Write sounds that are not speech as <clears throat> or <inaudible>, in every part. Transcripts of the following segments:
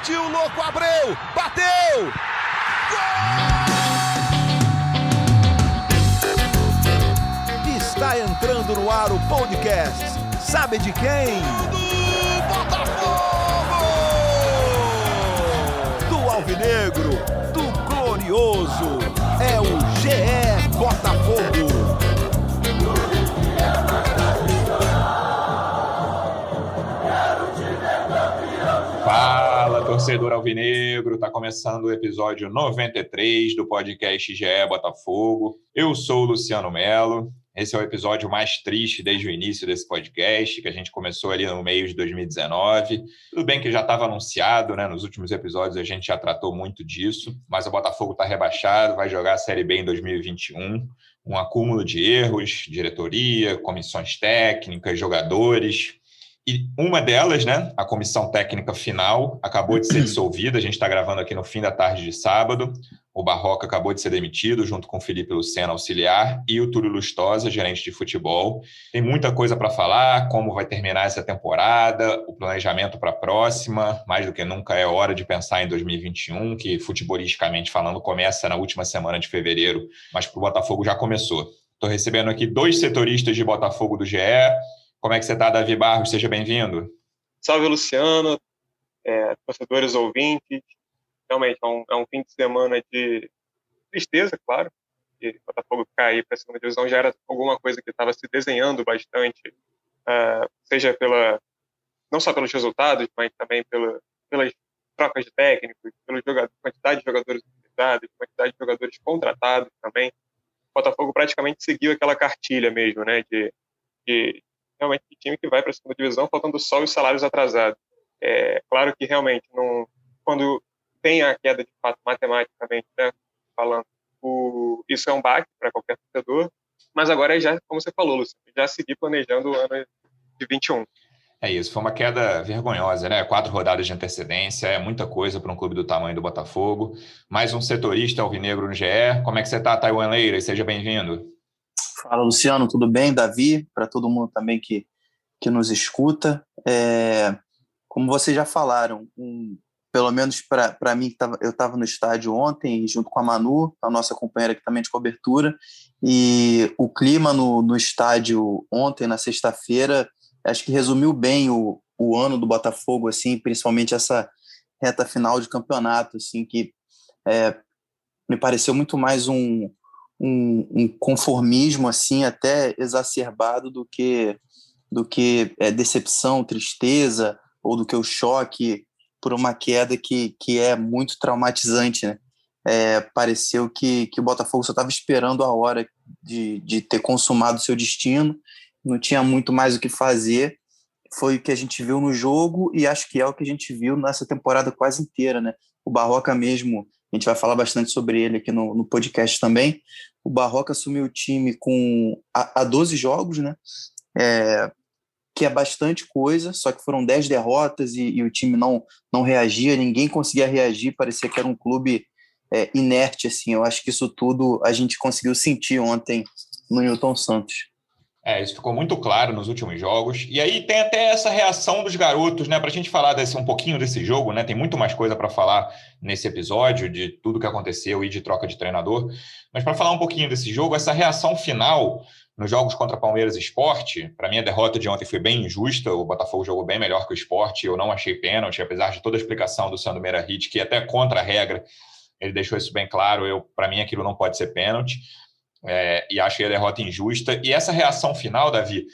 Partiu, louco, Abreu! Bateu! Gol! Está entrando no ar o podcast. Sabe de quem? Do Botafogo! Do Alvinegro, do Glorioso. É o GE Botafogo. Torcedor alvinegro, tá começando o episódio 93 do podcast GE Botafogo. Eu sou o Luciano Melo. Esse é o episódio mais triste desde o início desse podcast, que a gente começou ali no meio de 2019. Tudo bem que já estava anunciado, né? Nos últimos episódios a gente já tratou muito disso, mas o Botafogo está rebaixado, vai jogar a Série B em 2021. Um acúmulo de erros, diretoria, comissões técnicas, jogadores, e uma delas, né, a comissão técnica final, acabou de ser <clears throat> dissolvida. A gente está gravando aqui no fim da tarde de sábado. O Barroca acabou de ser demitido, junto com o Felipe Lucena, auxiliar, e o Túlio Lustosa, gerente de futebol. Tem muita coisa para falar, como vai terminar essa temporada, o planejamento para a próxima. Mais do que nunca é hora de pensar em 2021, que futebolisticamente falando começa na última semana de fevereiro, mas para o Botafogo já começou. Estou recebendo aqui dois setoristas de Botafogo do GE. Como é que você está, Davi Barros? Seja bem-vindo. Salve, Luciano, é, torcedores ouvintes. Realmente, é um, é um, fim de semana de tristeza, claro. E Botafogo cair para a segunda divisão já era alguma coisa que estava se desenhando bastante, uh, seja pela não só pelos resultados, mas também pela, pelas trocas de técnicos, pela quantidade de jogadores utilizados, quantidade de jogadores contratados também. O Botafogo praticamente seguiu aquela cartilha mesmo, né, de, de realmente de time que vai para a segunda divisão, faltando só os salários atrasados. É claro que realmente, não, quando tem a queda de fato matematicamente, né, falando, o, isso é um baque para qualquer torcedor, mas agora é já, como você falou, Lúcio, já seguir planejando o ano de 21. É isso, foi uma queda vergonhosa, né? Quatro rodadas de antecedência, é muita coisa para um clube do tamanho do Botafogo. Mais um setorista alvinegro no GE. Como é que você está, Taiwan Leira? Seja bem-vindo. Fala, Luciano, tudo bem? Davi, para todo mundo também que, que nos escuta. É, como vocês já falaram, um, pelo menos para mim, tava, eu estava no estádio ontem, junto com a Manu, a nossa companheira aqui também de cobertura, e o clima no, no estádio ontem, na sexta-feira, acho que resumiu bem o, o ano do Botafogo, assim, principalmente essa reta final de campeonato, assim, que é, me pareceu muito mais um, um, um conformismo assim até exacerbado do que do que é, decepção, tristeza ou do que o choque por uma queda que, que é muito traumatizante, né? É, pareceu que, que o Botafogo só estava esperando a hora de, de ter consumado seu destino, não tinha muito mais o que fazer. Foi o que a gente viu no jogo e acho que é o que a gente viu nessa temporada quase inteira, né? O Barroca mesmo, a gente vai falar bastante sobre ele aqui no, no podcast também, o Barroca assumiu o time com a, a 12 jogos, né? É, que é bastante coisa, só que foram 10 derrotas e, e, o time não, não reagia, ninguém conseguia reagir, parecia que era um clube é, inerte, assim. Eu acho que isso tudo a gente conseguiu sentir ontem no Newton Santos. É, isso ficou muito claro nos últimos jogos. E aí tem até essa reação dos garotos, né? Para a gente falar desse, um pouquinho desse jogo, né? Tem muito mais coisa para falar nesse episódio, de tudo que aconteceu e de troca de treinador. Mas para falar um pouquinho desse jogo, essa reação final nos jogos contra Palmeiras e Esporte, para mim a derrota de ontem foi bem injusta. O Botafogo jogou bem melhor que o Esporte. Eu não achei pênalti, apesar de toda a explicação do Sandro Meirahit, que até contra a regra, ele deixou isso bem claro. Eu, para mim, aquilo não pode ser pênalti é, e achei a derrota injusta. E essa reação final, Davi,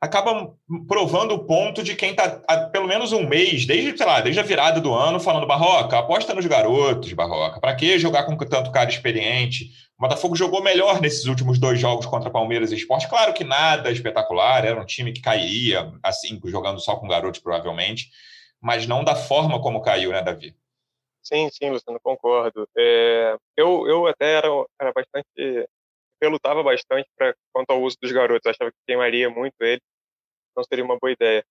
acaba provando o ponto de quem está há pelo menos um mês, desde, sei lá, desde a virada do ano, falando Barroca, aposta nos garotos, Barroca. Para que jogar com tanto cara experiente? O Botafogo jogou melhor nesses últimos dois jogos contra Palmeiras e Esporte. Claro que nada espetacular, era um time que cairia, assim, jogando só com garotos, provavelmente, mas não da forma como caiu, né, Davi? Sim, sim, Luciano, concordo. É, eu, eu até era, era bastante eu lutava bastante pra, quanto ao uso dos garotos. achava que queimaria muito ele, não seria uma boa ideia.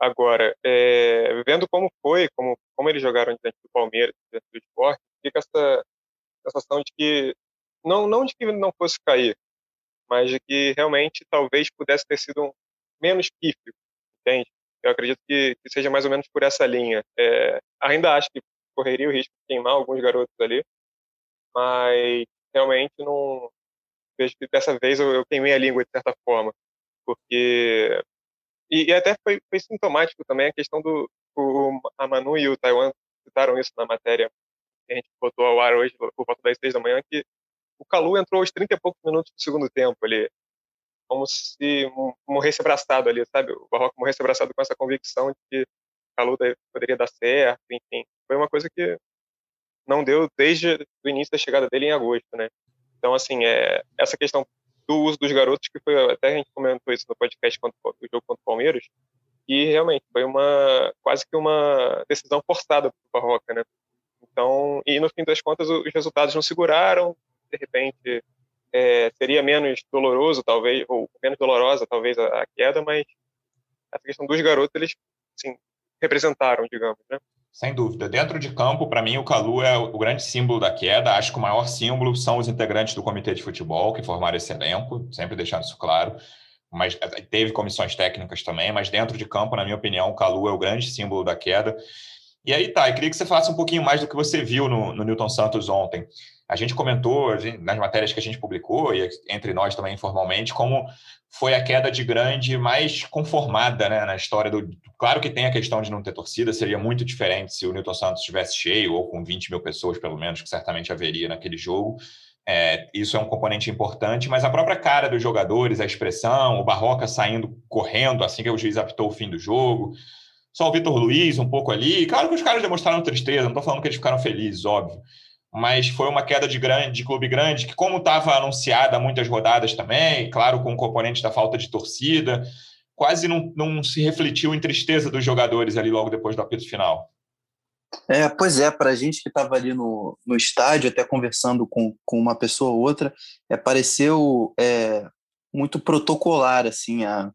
Agora, é, vendo como foi, como, como eles jogaram diante do Palmeiras, diante do esporte, fica essa sensação de que, não, não de que não fosse cair, mas de que realmente talvez pudesse ter sido um, menos pífio, entende? Eu acredito que, que, seja mais ou menos por essa linha. É, ainda acho que correria o risco de queimar alguns garotos ali, mas realmente não vejo que dessa vez eu, eu queimei a língua de certa forma, porque e, e até foi, foi, sintomático também a questão do o, a Manu e o Taiwan citaram isso na matéria que a gente botou ao ar hoje por volta das seis da manhã que o Calu entrou aos 30 e poucos minutos do segundo tempo ali como se morresse abraçado ali, sabe? O Barroco morresse abraçado com essa convicção de que luta poderia dar certo, enfim. Foi uma coisa que não deu desde o início da chegada dele em agosto, né? Então, assim, é, essa questão do uso dos garotos, que foi, até a gente comentou isso no podcast do jogo contra o Palmeiras, e realmente foi uma, quase que uma decisão forçada para o Barroca, né? Então, e no fim das contas, os resultados não seguraram, de repente, é, seria menos doloroso, talvez, ou menos dolorosa, talvez, a, a, queda, mas essa questão dos garotos, eles, assim, representaram, digamos, né? Sem dúvida. Dentro de campo, para mim, o Calu é o grande símbolo da queda. Acho que o maior símbolo são os integrantes do comitê de futebol que formaram esse elenco, sempre deixando isso claro. Mas é, teve comissões técnicas também, mas dentro de campo, na minha opinião, o Calu é o grande símbolo da queda. E aí, tá, eu queria que você falasse um pouquinho mais do que você viu no, no Newton Santos ontem. A gente comentou nas matérias que a gente publicou, e entre nós também informalmente, como foi a queda de grande mais conformada né, na história do. Claro que tem a questão de não ter torcida, seria muito diferente se o Newton Santos estivesse cheio, ou com 20 mil pessoas, pelo menos, que certamente haveria naquele jogo. É, isso é um componente importante, mas a própria cara dos jogadores, a expressão, o Barroca saindo correndo assim que o juiz apitou o fim do jogo, só o Vitor Luiz um pouco ali. Claro que os caras demonstraram tristeza, não estou falando que eles ficaram felizes, óbvio. Mas foi uma queda de, grande, de clube grande, que, como estava anunciada muitas rodadas também, claro, com o componente da falta de torcida, quase não, não se refletiu em tristeza dos jogadores ali logo depois do apito final. É, pois é, para a gente que estava ali no, no estádio, até conversando com, com uma pessoa ou outra, é, pareceu é, muito protocolar assim a,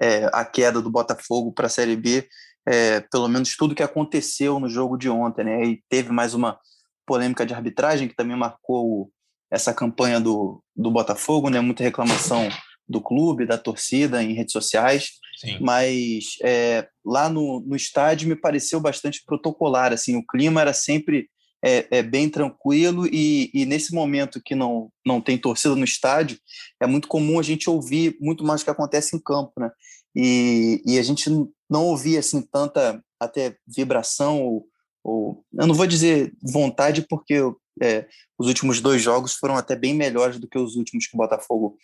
é, a queda do Botafogo para a Série B é, pelo menos tudo que aconteceu no jogo de ontem, né? E teve mais uma polêmica de arbitragem que também marcou essa campanha do, do Botafogo, né? Muita reclamação do clube, da torcida em redes sociais. Sim. Mas é, lá no, no estádio me pareceu bastante protocolar, assim, o clima era sempre é, é, bem tranquilo e, e, nesse momento que não, não tem torcida no estádio, é muito comum a gente ouvir muito mais o que acontece em campo, né? E, e a gente não ouvia assim tanta até vibração ou, ou eu não vou dizer vontade porque é, os últimos dois jogos foram até bem melhores do que os últimos que o Botafogo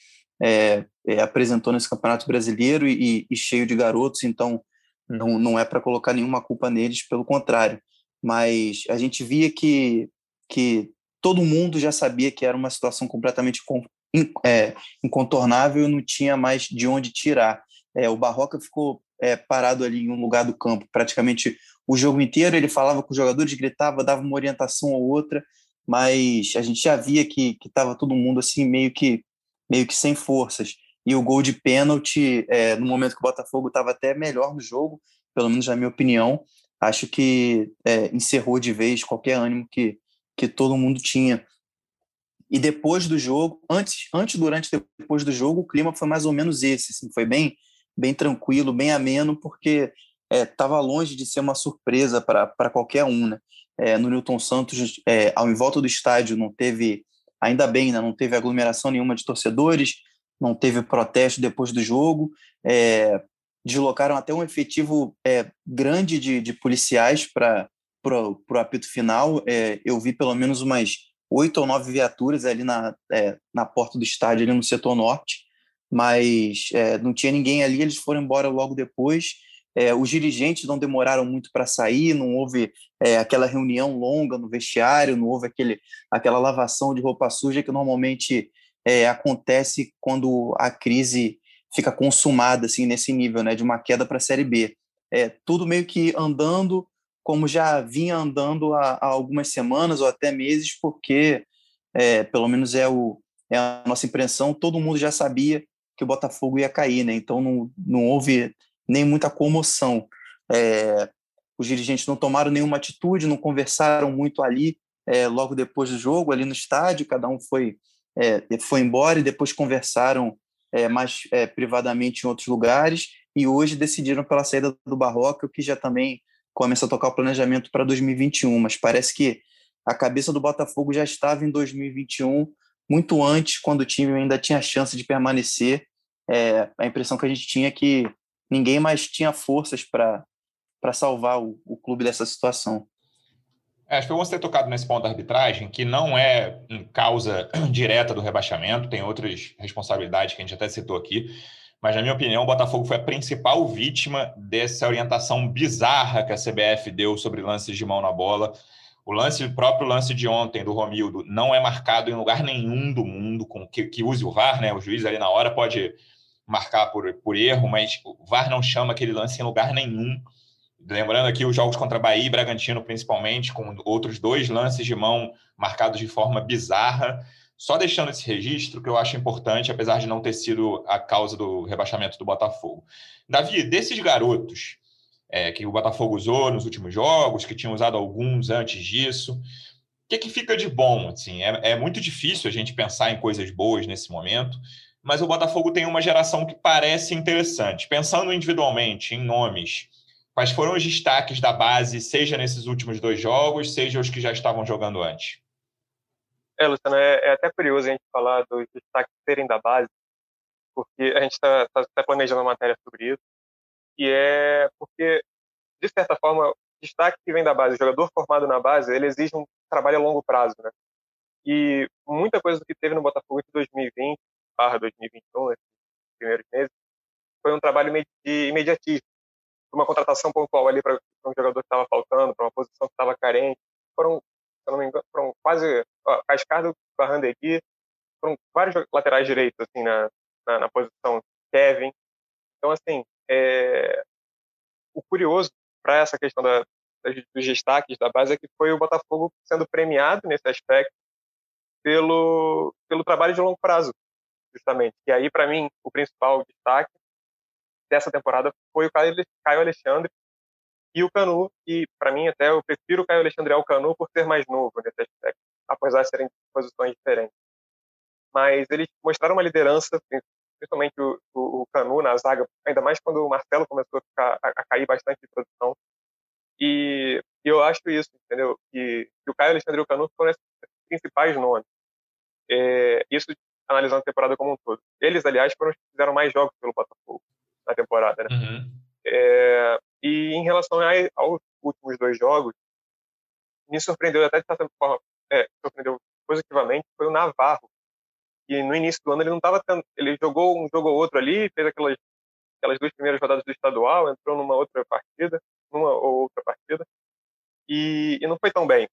é, é, apresentou nesse Campeonato Brasileiro e, e, cheio de garotos, então não, não é para colocar nenhuma culpa neles, pelo contrário. Mas a gente via que, que todo mundo já sabia que era uma situação completamente é, incontornável e não tinha mais de onde tirar. É, o Barroca ficou é, parado ali em um lugar do campo praticamente o jogo inteiro. Ele falava com os jogadores, gritava, dava uma orientação ou outra, mas a gente já via que estava todo mundo assim meio que meio que sem forças. E o gol de pênalti, é, no momento que o Botafogo estava até melhor no jogo, pelo menos na minha opinião, acho que é, encerrou de vez qualquer ânimo que, que todo mundo tinha. E depois do jogo, antes, antes, durante e depois do jogo, o clima foi mais ou menos esse. Assim, foi bem bem tranquilo, bem ameno, porque estava é, longe de ser uma surpresa para qualquer um. Né? É, no Newton Santos, é, ao em volta do estádio, não teve, ainda bem, né, não teve aglomeração nenhuma de torcedores, não teve protesto depois do jogo, é, deslocaram até um efetivo é, grande de, de policiais para o apito final. É, eu vi pelo menos umas oito ou nove viaturas ali na, é, na porta do estádio, ali no setor norte, mas é, não tinha ninguém ali, eles foram embora logo depois. É, os dirigentes não demoraram muito para sair, não houve é, aquela reunião longa no vestiário, não houve aquele, aquela lavação de roupa suja que normalmente é, acontece quando a crise fica consumada assim nesse nível, né, de uma queda para a série B. É tudo meio que andando como já vinha andando há, há algumas semanas ou até meses, porque é, pelo menos é o é a nossa impressão, todo mundo já sabia que o Botafogo ia cair, né? Então não, não houve nem muita comoção. É, os dirigentes não tomaram nenhuma atitude, não conversaram muito ali é, logo depois do jogo, ali no estádio, cada um foi, é, foi embora e depois conversaram é, mais é, privadamente em outros lugares e hoje decidiram pela saída do Barroca, o que já também começa a tocar o planejamento para 2021, mas parece que a cabeça do Botafogo já estava em 2021, muito antes, quando o time ainda tinha chance de permanecer. É, a impressão que a gente tinha é que ninguém mais tinha forças para salvar o, o clube dessa situação. É, acho que vamos ter tocado nesse ponto da arbitragem, que não é causa <clears throat> direta do rebaixamento, tem outras responsabilidades que a gente até citou aqui, mas, na minha opinião, o Botafogo foi a principal vítima dessa orientação bizarra que a CBF deu sobre lances de mão na bola. O lance, o próprio lance de ontem do Romildo não é marcado em lugar nenhum do mundo com que, que use o VAR, né? O juiz ali na hora pode marcar por, por erro, mas o VAR não chama aquele lance em lugar nenhum. Lembrando aqui os jogos contra Bahia e Bragantino, principalmente, com outros dois lances de mão marcados de forma bizarra. Só deixando esse registro, que eu acho importante, apesar de não ter sido a causa do rebaixamento do Botafogo. Davi, desses garotos é, que o Botafogo usou nos últimos jogos, que tinham usado alguns antes disso, o que, que fica de bom? Assim, é, é muito difícil a gente pensar em coisas boas nesse momento, mas o Botafogo tem uma geração que parece interessante. Pensando individualmente em nomes Quais foram os destaques da base, seja nesses últimos dois jogos, seja os que já estavam jogando antes? É, Luciano, é, é até curioso a gente falar dos destaques serem da base, porque a gente está tá, tá planejando uma matéria sobre isso, e é porque, de certa forma, o destaque que vem da base, o jogador formado na base, ele exige um trabalho a longo prazo, né? E muita coisa do que teve no Botafogo de 2020 barra 2021, nesses primeiros meses, foi um trabalho de imediatismo uma contratação pontual ali para um jogador que estava faltando, para uma posição que estava carente. Foram, se eu não me engano, foram quase ó, Cascardo, Barrandegui, foram vários laterais direitos assim na, na, na posição Kevin. Então assim, é... o curioso para essa questão da, dos destaques da base é que foi o Botafogo sendo premiado nesse aspecto pelo pelo trabalho de longo prazo, justamente. E aí para mim o principal destaque dessa temporada foi o Caio Alexandre e o Canu, e para mim até eu prefiro o Caio Alexandre ao Canu por ser mais novo nesse aspecto, apesar de serem posições diferentes. Mas eles mostraram uma liderança, principalmente o, o, o Canu na zaga, ainda mais quando o Marcelo começou a, ficar, a, a cair bastante de produção. E, e, eu acho isso, entendeu? Que, que o Caio Alexandre e o Canu foram os principais nomes. É, isso analisando a temporada como um todo. Eles, aliás, foram os que fizeram mais jogos pelo Botafogo na temporada, né? Uhum. É, e em relação aos últimos dois jogos, me surpreendeu até de certa forma, é, surpreendeu positivamente, foi o Navarro. E no início do ano ele não estava ele jogou um jogo ou outro ali, fez aquelas aquelas duas primeiras rodadas do estadual, entrou numa outra partida, numa ou outra partida, e, e não foi tão bem.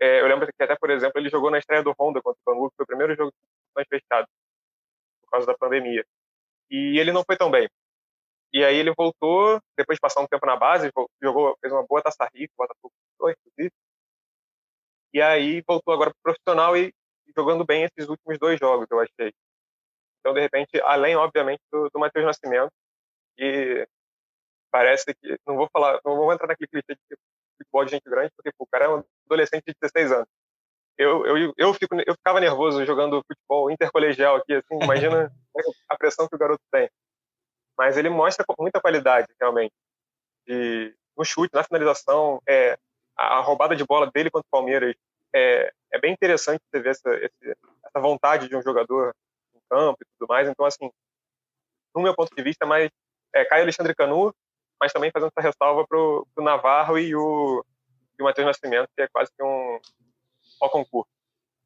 É, eu lembro que até, por exemplo, ele jogou na estreia do Honda contra o Bangu, que foi o primeiro jogo de fechado, por causa da pandemia. E ele não foi tão bem. E aí ele voltou, depois de passar um tempo na base, jogou, fez uma boa taça rica, Botafogo inclusive. E aí voltou agora para o profissional e jogando bem esses últimos dois jogos, eu achei. Então, de repente, além, obviamente, do, do Matheus Nascimento, que parece que. Não vou falar, não vou entrar naquele clichê de futebol de gente grande, porque pô, o cara é um adolescente de 16 anos. Eu, eu, eu, fico, eu ficava nervoso jogando futebol intercolegial aqui, assim, imagina <laughs> a pressão que o garoto tem mas ele mostra muita qualidade, realmente. De, no chute, na finalização, é, a roubada de bola dele contra o Palmeiras é, é bem interessante você ver essa, essa vontade de um jogador em campo e tudo mais. Então, assim, no meu ponto de vista, mais é, Caio Alexandre Canu, mas também fazendo essa ressalva para o Navarro e o, o Matheus Nascimento, que é quase que um ó concurso.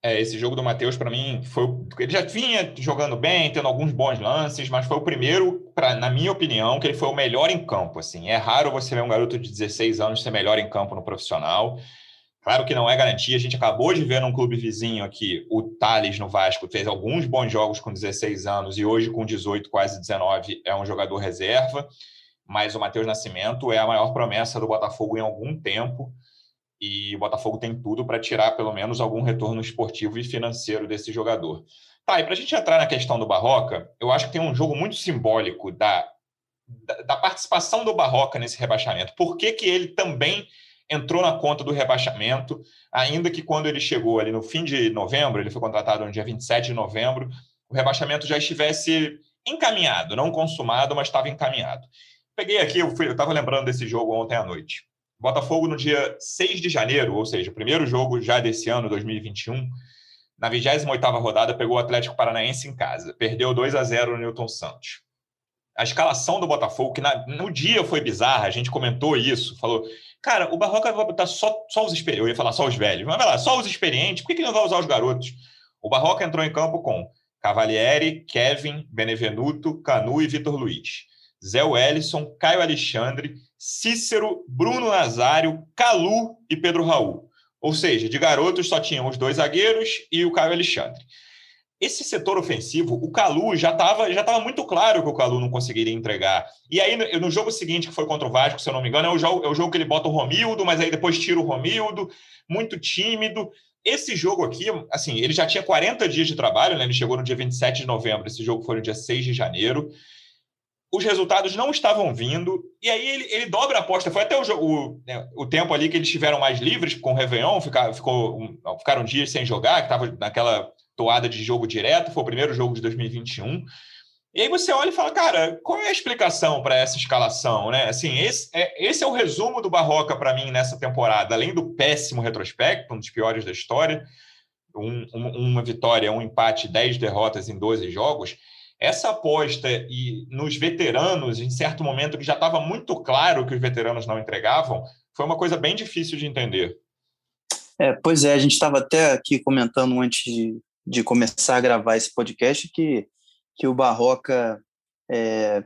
É, esse jogo do Matheus, para mim, foi. Ele já vinha jogando bem, tendo alguns bons lances, mas foi o primeiro, pra, na minha opinião, que ele foi o melhor em campo. Assim. É raro você ver um garoto de 16 anos ser melhor em campo no profissional. Claro que não é garantia. A gente acabou de ver num clube vizinho aqui, o Thales no Vasco, fez alguns bons jogos com 16 anos e hoje, com 18, quase 19, é um jogador reserva. Mas o Matheus Nascimento é a maior promessa do Botafogo em algum tempo e o Botafogo tem tudo para tirar pelo menos algum retorno esportivo e financeiro desse jogador. Tá, e para a gente entrar na questão do Barroca, eu acho que tem um jogo muito simbólico da, da, da participação do Barroca nesse rebaixamento. Por que, que ele também entrou na conta do rebaixamento, ainda que quando ele chegou ali no fim de novembro, ele foi contratado no dia 27 de novembro, o rebaixamento já estivesse encaminhado, não consumado, mas estava encaminhado. Peguei aqui, eu estava lembrando desse jogo ontem à noite. Botafogo no dia 6 de janeiro, ou seja, o primeiro jogo já desse ano, 2021, na 28ª rodada, pegou o Atlético Paranaense em casa. Perdeu 2 a 0 no Newton Santos. A escalação do Botafogo, que na, no dia foi bizarra, a gente comentou isso, falou, cara, o Barroca vai botar só, só os experientes, eu ia falar só os velhos, mas vai lá, só os experientes, por que, que não vai usar os garotos? O Barroca entrou em campo com Cavalieri, Kevin, Benevenuto, Canu e Vitor Luiz. Zé Wellison, Caio Alexandre, Cícero, Bruno Nazário, Calu e Pedro Raul. Ou seja, de garotos só tinham os dois zagueiros e o Caio Alexandre. Esse setor ofensivo, o Calu já estava já tava muito claro que o Calu não conseguiria entregar. E aí, no, jogo seguinte, que foi contra o Vasco, se eu não me engano, é o, jogo, é o jogo que ele bota o Romildo, mas aí depois tira o Romildo, muito tímido. Esse jogo aqui, assim, ele já tinha 40 dias de trabalho, né? Ele chegou no dia 27 de novembro, esse jogo foi no dia 6 de janeiro os resultados não estavam vindo, e aí ele, ele dobra a aposta. Foi até o, o, né, o tempo ali que eles estiveram mais livres com o Réveillon, ficar, ficou, um, ficaram dias sem jogar, que estava naquela toada de jogo direto, foi o primeiro jogo de 2021. E aí você olha e fala, cara, qual é a explicação para essa escalação? Né? Assim, esse, é, esse é o resumo do Barroca para mim nessa temporada, além do péssimo retrospecto, um dos piores da história, um, uma vitória, um empate, 10 derrotas em 12 jogos essa aposta e nos veteranos, em certo momento que já estava muito claro que os veteranos não entregavam, foi uma coisa bem difícil de entender. É, pois é, a gente estava até aqui comentando antes de, de, começar a gravar esse podcast que, que o Barroca é,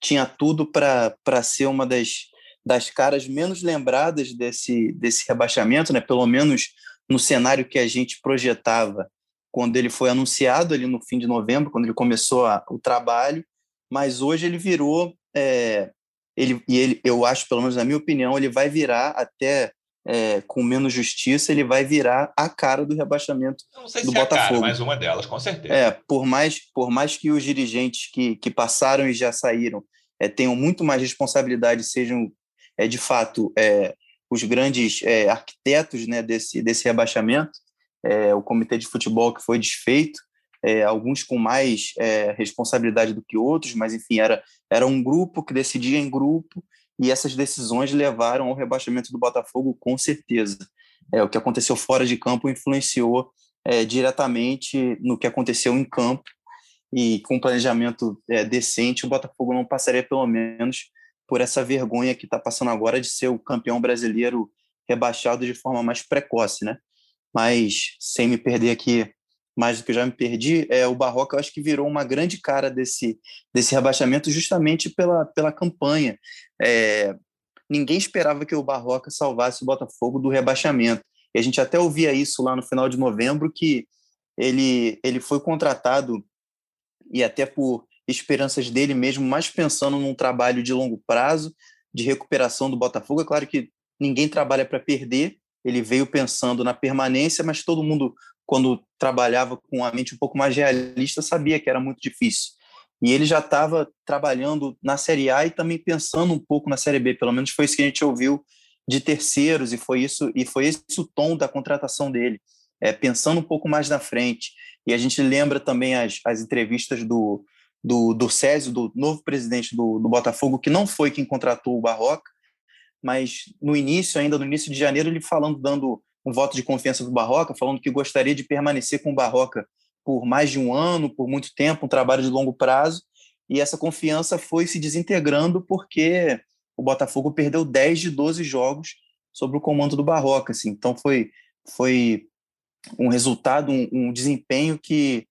tinha tudo para ser uma das, das caras menos lembradas desse, desse rebaixamento, né? pelo menos no cenário que a gente projetava quando ele foi anunciado ali no fim de novembro, quando ele começou a, o trabalho, mas hoje ele virou, é, ele, e ele, eu acho, pelo menos na minha opinião, ele vai virar até é, com menos justiça, ele vai virar a cara do rebaixamento não sei do se Botafogo. É a cara, mas uma delas, com certeza. É, por mais, por mais que os dirigentes que, que passaram e já saíram é, tenham muito mais responsabilidade, sejam é, de fato é, os grandes é, arquitetos né, desse, desse rebaixamento, é, o comitê de futebol que foi desfeito, é, alguns com mais responsabilidade do que outros, mas enfim, era, era um grupo que decidia em grupo e essas decisões levaram ao rebaixamento do Botafogo com certeza. É, o que aconteceu fora de campo influenciou é, diretamente no que aconteceu em campo e com planejamento é, decente o Botafogo não passaria pelo menos por essa vergonha que está passando agora de ser o campeão brasileiro rebaixado de forma mais precoce, né? mas sem me perder aqui mais do que eu já me perdi, é, o Barroca eu acho que virou uma grande cara desse, desse rebaixamento justamente pela, pela campanha. É, ninguém esperava que o Barroca salvasse o Botafogo do rebaixamento. E a gente até ouvia isso lá no final de novembro, que ele, ele foi contratado, e até por esperanças dele mesmo, mais pensando num trabalho de longo prazo, de recuperação do Botafogo. É claro que ninguém trabalha para perder, ele veio pensando na permanência, mas todo mundo, quando trabalhava com a mente um pouco mais realista, sabia que era muito difícil. E ele já estava trabalhando na Série A e também pensando um pouco na Série B, pelo menos foi isso que a gente ouviu de terceiros e foi isso e foi esse o tom da contratação dele, é, pensando um pouco mais na frente. E a gente lembra também as, as entrevistas do, do, do Césio, do novo presidente do, do Botafogo, que não foi quem contratou o Barroca, mas no início, ainda no início de janeiro, ele falando, dando um voto de confiança para o Barroca, falando que gostaria de permanecer com o Barroca por mais de um ano, por muito tempo, um trabalho de longo prazo, e essa confiança foi se desintegrando porque o Botafogo perdeu 10 de 12 jogos sob o comando do Barroca, assim. Então foi foi um resultado, um, um desempenho que,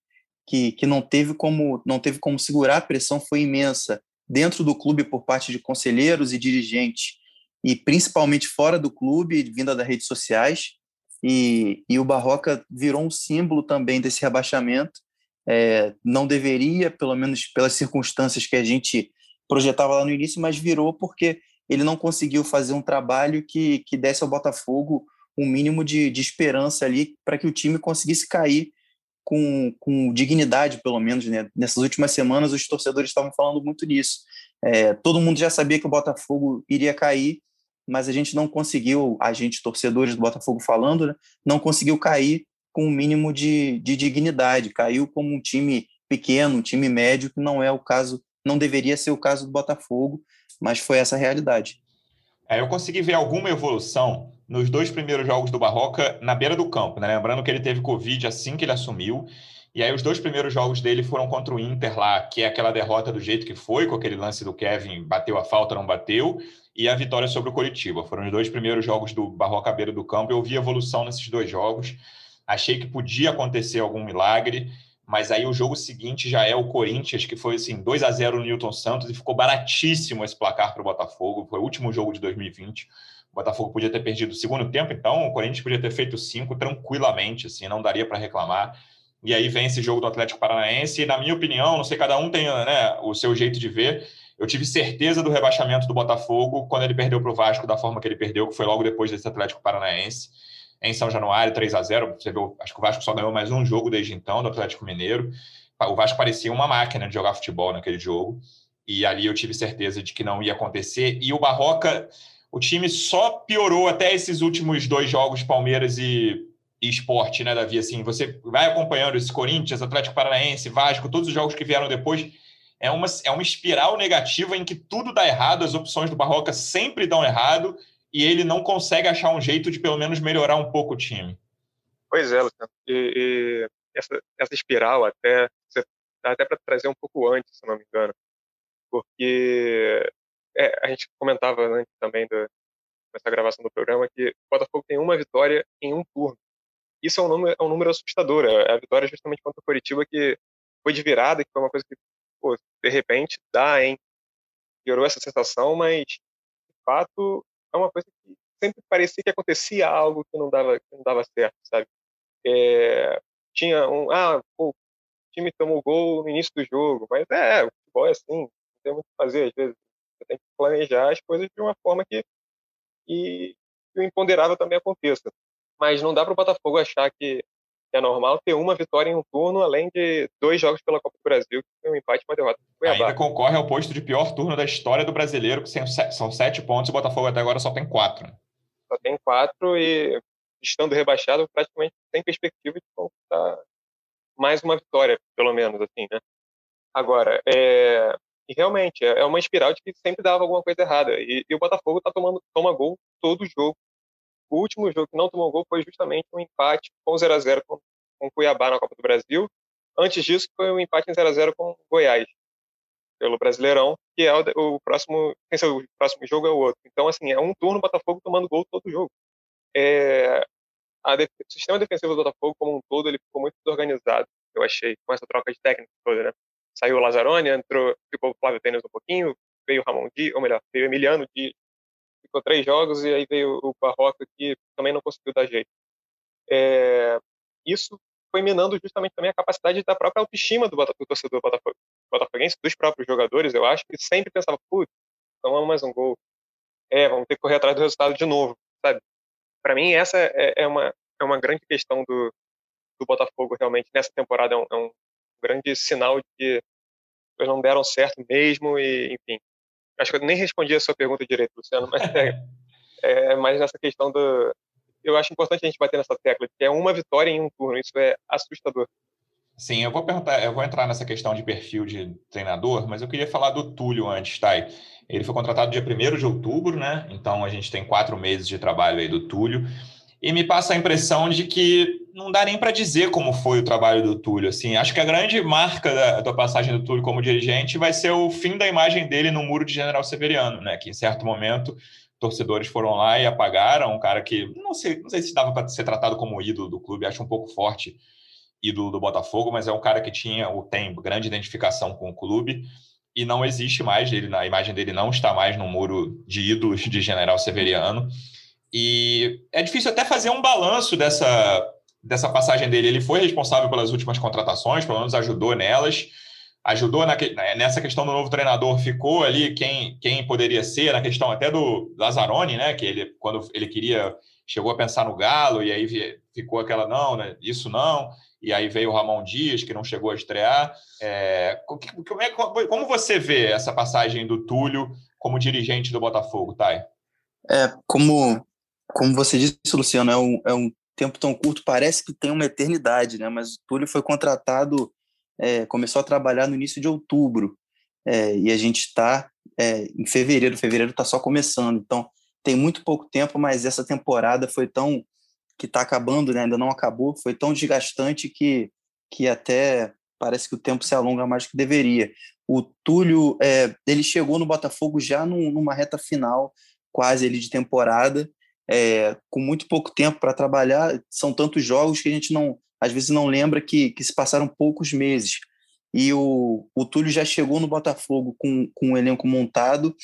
que, que não teve como não teve como segurar, a pressão foi imensa dentro do clube por parte de conselheiros e dirigentes e principalmente fora do clube, vinda das redes sociais. E, e o Barroca virou um símbolo também desse rebaixamento. É, não deveria, pelo menos pelas circunstâncias que a gente projetava lá no início, mas virou porque ele não conseguiu fazer um trabalho que, que desse ao Botafogo um mínimo de, de esperança ali para que o time conseguisse cair com, com dignidade, pelo menos. Né? Nessas últimas semanas, os torcedores estavam falando muito nisso. É, todo mundo já sabia que o Botafogo iria cair, mas a gente não conseguiu, a gente, torcedores do Botafogo falando, né, não conseguiu cair com o um mínimo de, de dignidade, caiu como um time pequeno, um time médio, que não é o caso, não deveria ser o caso do Botafogo, mas foi essa a realidade. É, eu consegui ver alguma evolução nos dois primeiros jogos do Barroca na beira do campo, né? Lembrando que ele teve Covid assim que ele assumiu. E aí os dois primeiros jogos dele foram contra o Inter lá, que é aquela derrota do jeito que foi, com aquele lance do Kevin, bateu a falta, não bateu, e a vitória sobre o Coritiba. Foram os dois primeiros jogos do Barroca beira do campo. Eu vi evolução nesses dois jogos. Achei que podia acontecer algum milagre, mas aí o jogo seguinte já é o Corinthians, que foi assim 2 a 0 no Newton Santos e ficou baratíssimo esse placar para o Botafogo. Foi o último jogo de 2020. O Botafogo podia ter perdido o segundo tempo, então o Corinthians podia ter feito cinco tranquilamente, assim, não daria para reclamar. E aí vem esse jogo do Atlético Paranaense, e na minha opinião, não sei, cada um tem né, o seu jeito de ver. Eu tive certeza do rebaixamento do Botafogo quando ele perdeu para o Vasco da forma que ele perdeu, que foi logo depois desse Atlético Paranaense, em São Januário, 3 a 0 Você viu, acho que o Vasco só ganhou mais um jogo desde então do Atlético Mineiro. O Vasco parecia uma máquina de jogar futebol naquele jogo. E ali eu tive certeza de que não ia acontecer. E o Barroca o time só piorou até esses últimos dois jogos, Palmeiras e, e Esporte, né, Davi? Assim, você vai acompanhando esse Corinthians, Atlético Paranaense, Vasco, todos os jogos que vieram depois. É uma, é uma espiral negativa em que tudo dá errado, as opções do Barroca sempre dão errado e ele não consegue achar um jeito de pelo menos melhorar um pouco o time. Pois é, Luciano. E, e essa, essa espiral até, até para trazer um pouco antes, se não me engano. Porque é, a gente comentava antes também dessa gravação do programa que o Botafogo tem uma vitória em um turno. Isso é um número, é um número assustador. É a vitória justamente contra o Curitiba que foi de virada, que foi uma coisa que, pô, de repente, dá, hein? Gerou essa sensação, mas, de fato, é uma coisa que sempre parecia que acontecia algo que não dava, que não dava certo, sabe? É, tinha um, ah, pô, o time tomou gol no início do jogo, mas é, o futebol é assim, não tem muito o que fazer às vezes. Você tem que planejar as coisas de uma forma que, que, que o imponderável também aconteça. Mas não dá para o Botafogo achar que, é normal ter uma vitória em um turno, além de dois jogos pela Copa do Brasil, que tem um empate e uma derrota. Ainda concorre ao posto de pior turno da história do brasileiro, que são sete pontos, e o Botafogo até agora só tem quatro. Só tem quatro e, estando rebaixado, praticamente sem perspectiva de conquistar mais uma vitória, pelo menos, assim, né? Agora, é, e realmente, é, é uma espiral de que sempre dava alguma coisa errada. E, e o Botafogo tá tomando, toma gol todo jogo. O último jogo que não tomou gol foi justamente um empate com 0 a 0 com, com Cuiabá na Copa do Brasil. Antes disso, foi um empate em 0 a 0 com Goiás, pelo Brasileirão, que é o, o próximo. Quem o próximo jogo é o outro. Então, assim, é um turno o Botafogo tomando gol todo jogo. É, def, o sistema defensivo do Botafogo, como um todo, ele ficou muito desorganizado, eu achei, com essa troca de técnico toda, né? saiu o Lazzaroni, entrou, ficou o Flávio Tênis um pouquinho, veio o Ramon Dias, ou melhor, veio o Emiliano Dias, ficou três jogos, e aí veio o Barroca, que também não conseguiu dar jeito. É, isso foi minando justamente também a capacidade da própria autoestima do, do torcedor botafogo, botafoguense, dos próprios jogadores, eu acho, que sempre pensava, putz, tomamos mais um gol, é, vamos ter que correr atrás do resultado de novo, sabe? Para mim, essa é, é, uma, é uma grande questão do, do Botafogo, realmente, nessa temporada, é um, é um grande sinal de que eles não deram certo mesmo e, enfim. Acho que eu nem respondi a sua pergunta direito, Luciano, mas é, é mais nessa questão do... Eu acho importante a gente bater nessa tecla, que é uma vitória em um turno, isso é assustador. Sim, eu vou perguntar, eu vou entrar nessa questão de perfil de treinador, mas eu queria falar do Túlio antes, Thay. Ele foi contratado dia 1 de outubro, né? Então a gente tem quatro meses de trabalho aí do Túlio e me passa a impressão de que não dá nem para dizer como foi o trabalho do Túlio. Assim, acho que a grande marca da, da, passagem do Túlio como dirigente vai ser o fim da imagem dele no muro de General Severiano, né? Que em certo momento torcedores foram lá e apagaram um cara que não sei, não sei se dava para ser tratado como ídolo do clube, acho um pouco forte ídolo do Botafogo, mas é um cara que tinha ou tem grande identificação com o clube e não existe mais ele, a imagem dele não está mais no muro de ídolos de General Severiano. E é difícil até fazer um balanço dessa, dessa passagem dele. Ele foi responsável pelas últimas contratações, pelo menos ajudou nelas. Ajudou na, nessa questão do novo treinador, ficou ali quem, quem poderia ser, na questão até do Lazzaroni, né? Que ele, quando ele queria, chegou a pensar no Galo, e aí ficou aquela, não, né, isso não. E aí veio o Ramon Dias, que não chegou a estrear. É, como, é, como você vê essa passagem do Túlio como dirigente do Botafogo, Thay? É, como como você disse, Luciano, é um, é um tempo tão curto, parece que tem uma eternidade, né? Mas o Túlio foi contratado, é, começou a trabalhar no início de outubro, é, e a gente está é, em fevereiro, fevereiro está só começando, então tem muito pouco tempo, mas essa temporada foi tão que está acabando, né? ainda não acabou, foi tão desgastante que, que até parece que o tempo se alonga mais do que deveria. O Túlio, ele chegou no Botafogo já num, numa reta final, quase ele de temporada, é, com muito pouco tempo para trabalhar. São tantos jogos que a gente não, às vezes não lembra que, que se passaram poucos meses. E o, o Túlio já chegou no Botafogo com, com um elenco montado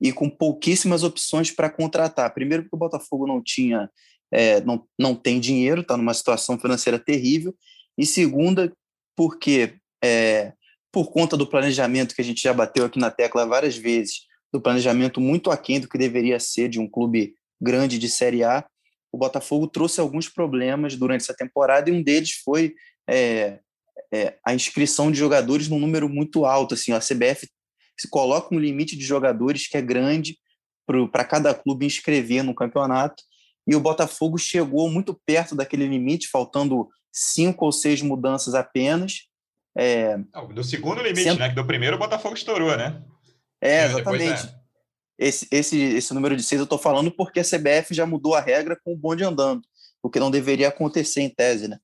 e com pouquíssimas opções para contratar. Primeiro, porque o Botafogo não tinha, é, não, não tem dinheiro, está numa situação financeira terrível. E segunda, porque é, por conta do planejamento que a gente já bateu aqui na tecla várias vezes, do planejamento muito aquém do que deveria ser de um clube grande de Série A, o Botafogo trouxe alguns problemas durante essa temporada e um deles foi é, é, a inscrição de jogadores num número muito alto. Assim, a CBF se coloca um limite de jogadores que é grande para cada clube inscrever no campeonato e o Botafogo chegou muito perto daquele limite, faltando cinco ou seis mudanças apenas. É, do segundo limite, sendo... né? Que do primeiro o Botafogo estourou, né? É, exatamente. é. Esse, esse, esse número de seis eu estou falando porque a CBF já mudou a regra com o bonde andando, o que não deveria acontecer em tese, né?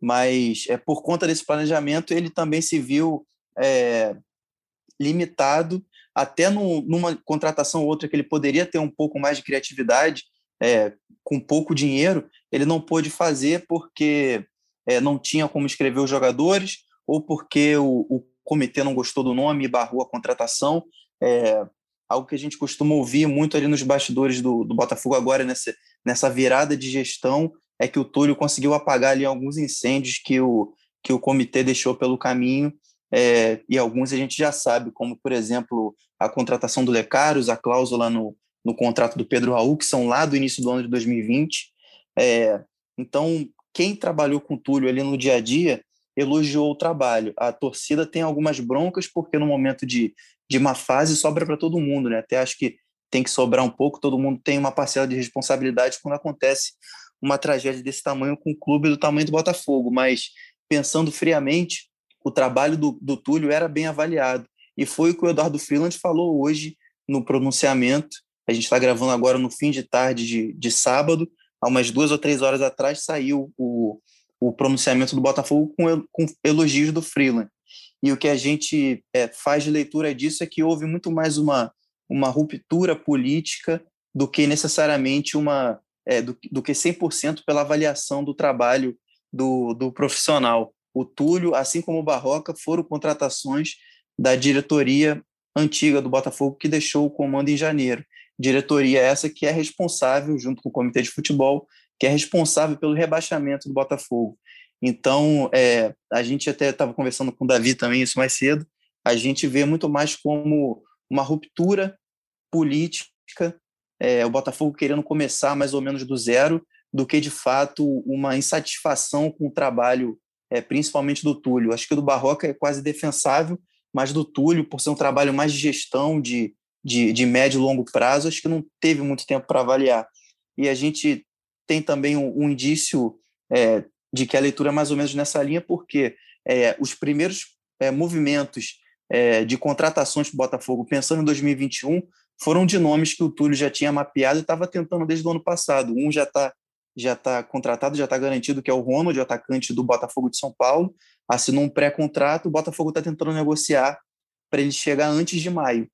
Mas é por conta desse planejamento ele também se viu é, limitado até no, numa contratação ou outra que ele poderia ter um pouco mais de criatividade, é, com pouco dinheiro, ele não pôde fazer porque é, não tinha como escrever os jogadores ou porque o, o, comitê não gostou do nome e barrou a contratação. É, algo que a gente costuma ouvir muito ali nos bastidores do, do Botafogo agora, nessa, nessa virada de gestão, é que o Túlio conseguiu apagar ali alguns incêndios que o, que o comitê deixou pelo caminho, é, e alguns a gente já sabe, como, por exemplo, a contratação do Lecaros, a cláusula no, no contrato do Pedro Raul, que são lá do início do ano de 2020. É, então, quem trabalhou com o Túlio ali no dia a dia elogiou o trabalho. A torcida tem algumas broncas, porque no momento de, de uma fase sobra para todo mundo, né? Até acho que tem que sobrar um pouco, todo mundo tem uma parcela de responsabilidade quando acontece uma tragédia desse tamanho com um clube do tamanho do Botafogo. Mas, pensando friamente, o trabalho do, do Túlio era bem avaliado. E foi o que o Eduardo Freeland falou hoje no pronunciamento. A gente está gravando agora no fim de tarde de, de sábado. Há umas duas ou três horas atrás saiu o, o pronunciamento do Botafogo com, com elogios do Freeland. E o que a gente é, faz de leitura disso é que houve muito mais uma, uma ruptura política do que necessariamente uma é, do, do que 100% pela avaliação do trabalho do, do profissional. O Túlio, assim como o Barroca, foram contratações da diretoria antiga do Botafogo que deixou o comando em janeiro. Diretoria essa que é responsável, junto com o comitê de futebol, que é responsável pelo rebaixamento do Botafogo. Então, é, a gente até estava conversando com o Davi também isso mais cedo, a gente vê muito mais como uma ruptura política, é, o Botafogo querendo começar mais ou menos do zero, do que de fato uma insatisfação com o trabalho, é, principalmente do Túlio. Acho que o do Barroca é quase defensável, mas do Túlio, por ser um trabalho mais de gestão, de, de, de médio e longo prazo, acho que não teve muito tempo para avaliar. E a gente tem também um, um indício é, de que a leitura é mais ou menos nessa linha, porque é, os primeiros é, movimentos é, de contratações para o Botafogo, pensando em 2021, foram de nomes que o Túlio já tinha mapeado e estava tentando desde o ano passado. Um já está já tá contratado, já está garantido, que é o Ronald, o atacante do Botafogo de São Paulo, assinou um pré-contrato, o Botafogo está tentando negociar para ele chegar antes de maio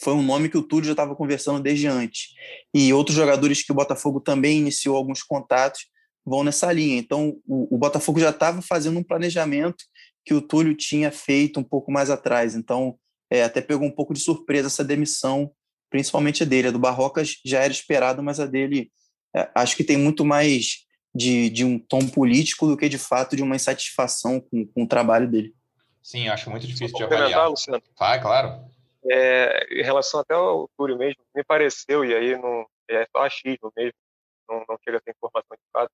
foi um nome que o Túlio já estava conversando desde antes. E outros jogadores que o Botafogo também iniciou alguns contatos vão nessa linha. Então, o, o Botafogo já estava fazendo um planejamento que o Túlio tinha feito um pouco mais atrás. Então, é, até pegou um pouco de surpresa essa demissão, principalmente a dele. A do Barrocas já era esperado, mas a dele é, acho que tem muito mais de, de um tom político do que de fato de uma insatisfação com, com o trabalho dele. Sim, acho muito difícil de avaliar. Luciano. Vai, claro. É, em relação até ao Túlio mesmo, me pareceu, e aí não, é só achismo mesmo, não, não chega a ser informação de fato,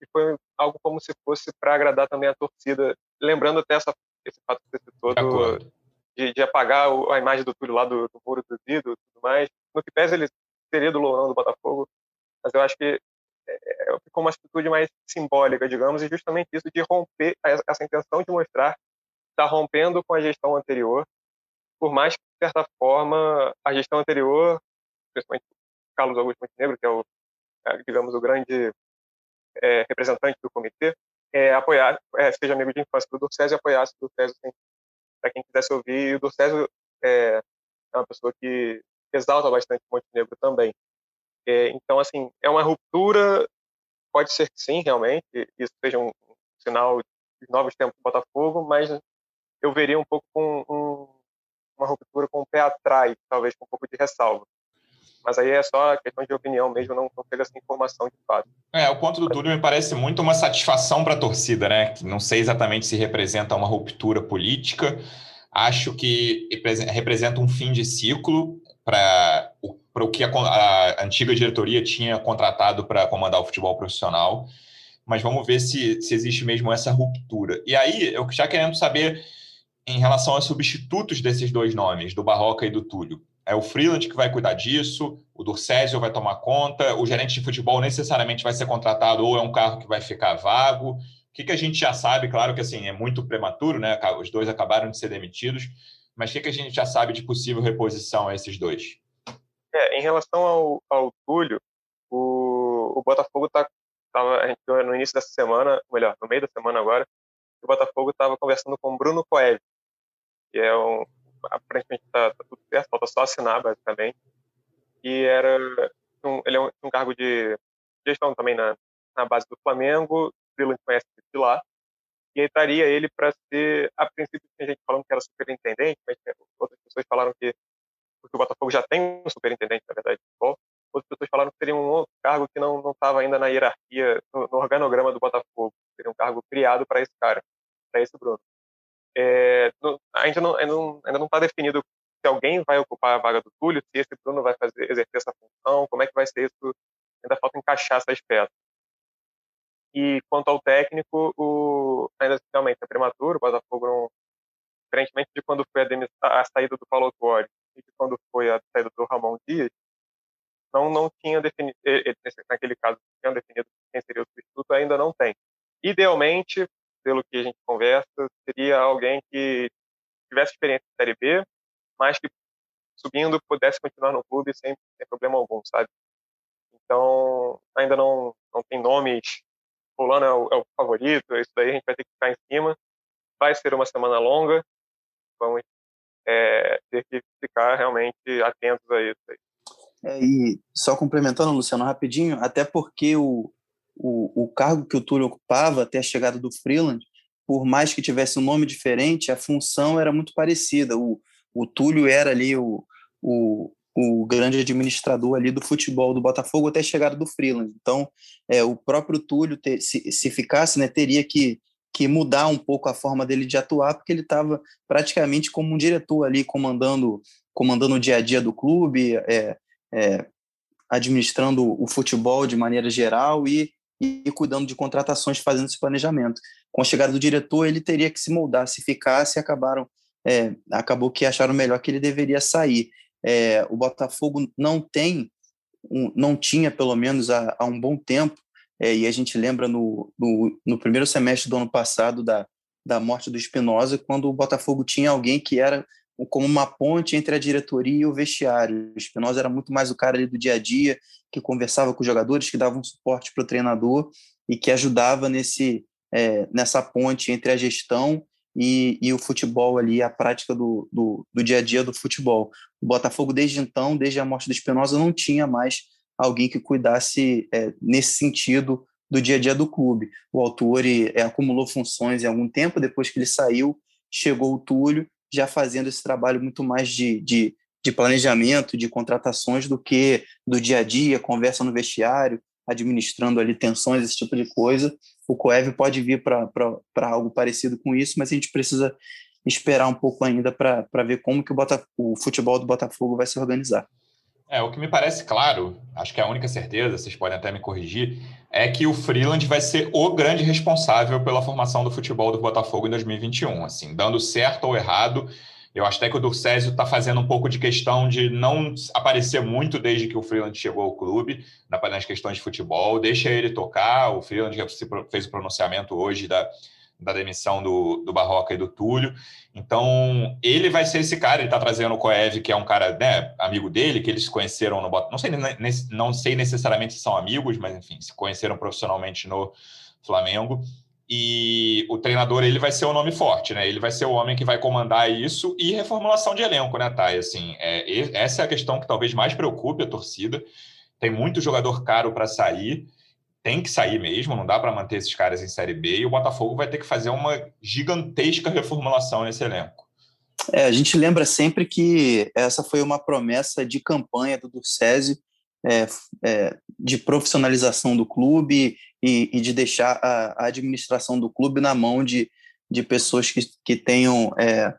que foi algo como se fosse para agradar também a torcida, lembrando até essa, esse fato que você citou de, de, apagar a imagem do Túlio lá do, do muro do Zido e tudo mais. No que pese ele seria do Lourão do Botafogo, mas eu acho que é, é, ficou uma atitude mais simbólica, digamos, e justamente isso de romper essa intenção de mostrar está rompendo com a gestão anterior, por mais que, de certa forma, a gestão anterior, principalmente Carlos Augusto Montenegro, que é o, é, digamos, o grande é, representante do comitê, é, apoiar, é, seja amigo de infância do Dorcésio e apoiasse o Dorcésio para quem quisesse ouvir. E o Dorcésio é, é uma pessoa que exalta bastante Montenegro também. É, então, assim, é uma ruptura, pode ser que sim, realmente, isso seja um sinal de novos tempos do Botafogo, mas eu veria um pouco com um, uma ruptura com o pé atrás, talvez com um pouco de ressalva. Mas aí é só questão de opinião mesmo, não, não essa informação de fato. É, o ponto do Túlio me parece muito uma satisfação para a torcida, né? Que não sei exatamente se representa uma ruptura política. Acho que representa um fim de ciclo para o, o que a, a antiga diretoria tinha contratado para comandar o futebol profissional. Mas vamos ver se, se existe mesmo essa ruptura. E aí, eu já querendo saber em relação aos substitutos desses dois nomes, do Barroca e do Túlio. É o Freeland que vai cuidar disso, o Durcésio vai tomar conta, o gerente de futebol necessariamente vai ser contratado ou é um carro que vai ficar vago. O que, que a gente já sabe? Claro que assim é muito prematuro, né? Os dois acabaram de ser demitidos, mas o que, que a gente já sabe de possível reposição a esses dois? É, em relação ao, ao Túlio, o, o Botafogo está a gente no início dessa semana, melhor, no meio da semana agora, o Botafogo estava conversando com o Bruno Coelho, que é um, aparentemente está tá tudo certo, falta só assinar, basicamente. E era um, ele é um, um, cargo de gestão também na, na base do Flamengo, Freeland conhece de lá, e aí estaria ele para ser, a princípio, tem gente falando que era superintendente, mas outras pessoas falaram que, porque o Botafogo já tem um superintendente, na verdade, de futebol, outras pessoas falaram que seria um outro cargo que não estava ainda na hierarquia, no, no organograma do Botafogo, seria um cargo criado para esse cara, para esse Bruno. É, ainda não ainda não ainda não está definido se alguém vai ocupar a vaga do Túlio, se esse Bruno vai fazer exercer essa função, como é que vai ser isso? Ainda falta encaixar essas peças. E quanto ao técnico, o, ainda realmente é prematuro, o Botafogo não, diferentemente de quando foi a, a saída do Paulo Tuori e de quando foi a saída do Ramon Dias, não, não tinha definido, naquele caso, tinha definido quem seria o substituto, ainda não tem. Idealmente, pelo que a gente conversa, seria alguém que tivesse experiência em Série B, mas que subindo pudesse continuar no clube sem, sem problema algum, sabe? Então, ainda não, não tem nomes. Fulano é o, é o favorito, isso daí a gente vai ter que ficar em cima. Vai ser uma semana longa, vamos é, ter que ficar realmente atentos a isso aí. É, e só complementando, Luciano, rapidinho, até porque o, o, o cargo que o Túlio ocupava até a chegada do Freeland, por mais que tivesse um nome diferente, a função era muito parecida. O, o Túlio era ali o, o, o grande administrador ali do futebol do Botafogo até a chegada do Freeland. Então, é, o próprio Túlio, ter, se, se ficasse, né, teria que, que mudar um pouco a forma dele de atuar, porque ele estava praticamente como um diretor ali, comandando, comandando o dia a dia do clube, é, é, administrando o futebol de maneira geral e e cuidando de contratações, fazendo esse planejamento. Com a chegada do diretor, ele teria que se moldar. Se ficasse, acabaram, é, acabou que acharam melhor que ele deveria sair. É, o Botafogo não tem, um, não tinha pelo menos há, há um bom tempo, é, e a gente lembra no, no, no, primeiro semestre do ano passado da, da morte do Espinosa, quando o Botafogo tinha alguém que era como uma ponte entre a diretoria e o vestiário. O Espinosa era muito mais o cara ali do dia a dia, que conversava com os jogadores, que dava um suporte para o treinador e que ajudava nesse, é, nessa ponte entre a gestão e, e, o futebol ali, a prática do, do, do, dia a dia do futebol. O Botafogo, desde então, desde a morte do Espinosa, não tinha mais alguém que cuidasse é, nesse sentido do dia a dia do clube. O Autori é, acumulou funções em algum tempo, depois que ele saiu, chegou o Túlio, já fazendo esse trabalho muito mais de, de, de planejamento, de contratações, do que do dia a dia, conversa no vestiário, administrando ali tensões, esse tipo de coisa. O Coev pode vir para algo parecido com isso, mas a gente precisa esperar um pouco ainda para ver como que o, o futebol do Botafogo vai se organizar. É, o que me parece claro, acho que é a única certeza, vocês podem até me corrigir, é que o Freeland vai ser o grande responsável pela formação do futebol do Botafogo em 2021. Assim, dando certo ou errado, eu acho até que o Durcésio está fazendo um pouco de questão de não aparecer muito desde que o Freeland chegou ao clube, nas questões de futebol. Deixa ele tocar. O Freeland fez o pronunciamento hoje da, da demissão do, do Barroca e do Túlio. Então, ele vai ser esse cara. Ele está trazendo o Coev, que é um cara né, amigo dele, que eles se conheceram no Botafogo. Não sei, não sei necessariamente se são amigos, mas enfim, se conheceram profissionalmente no Flamengo. E o treinador ele vai ser o nome forte, né? Ele vai ser o homem que vai comandar isso e reformulação de elenco, né, Thay? Assim, é, essa é a questão que talvez mais preocupe a torcida. Tem muito jogador caro para sair tem que sair mesmo, não dá para manter esses caras em Série B, e o Botafogo vai ter que fazer uma gigantesca reformulação nesse elenco. É, a gente lembra sempre que essa foi uma promessa de campanha do Dursésio, é, é, de profissionalização do clube e, e de deixar a, a, administração do clube na mão de, de pessoas que, que tenham é,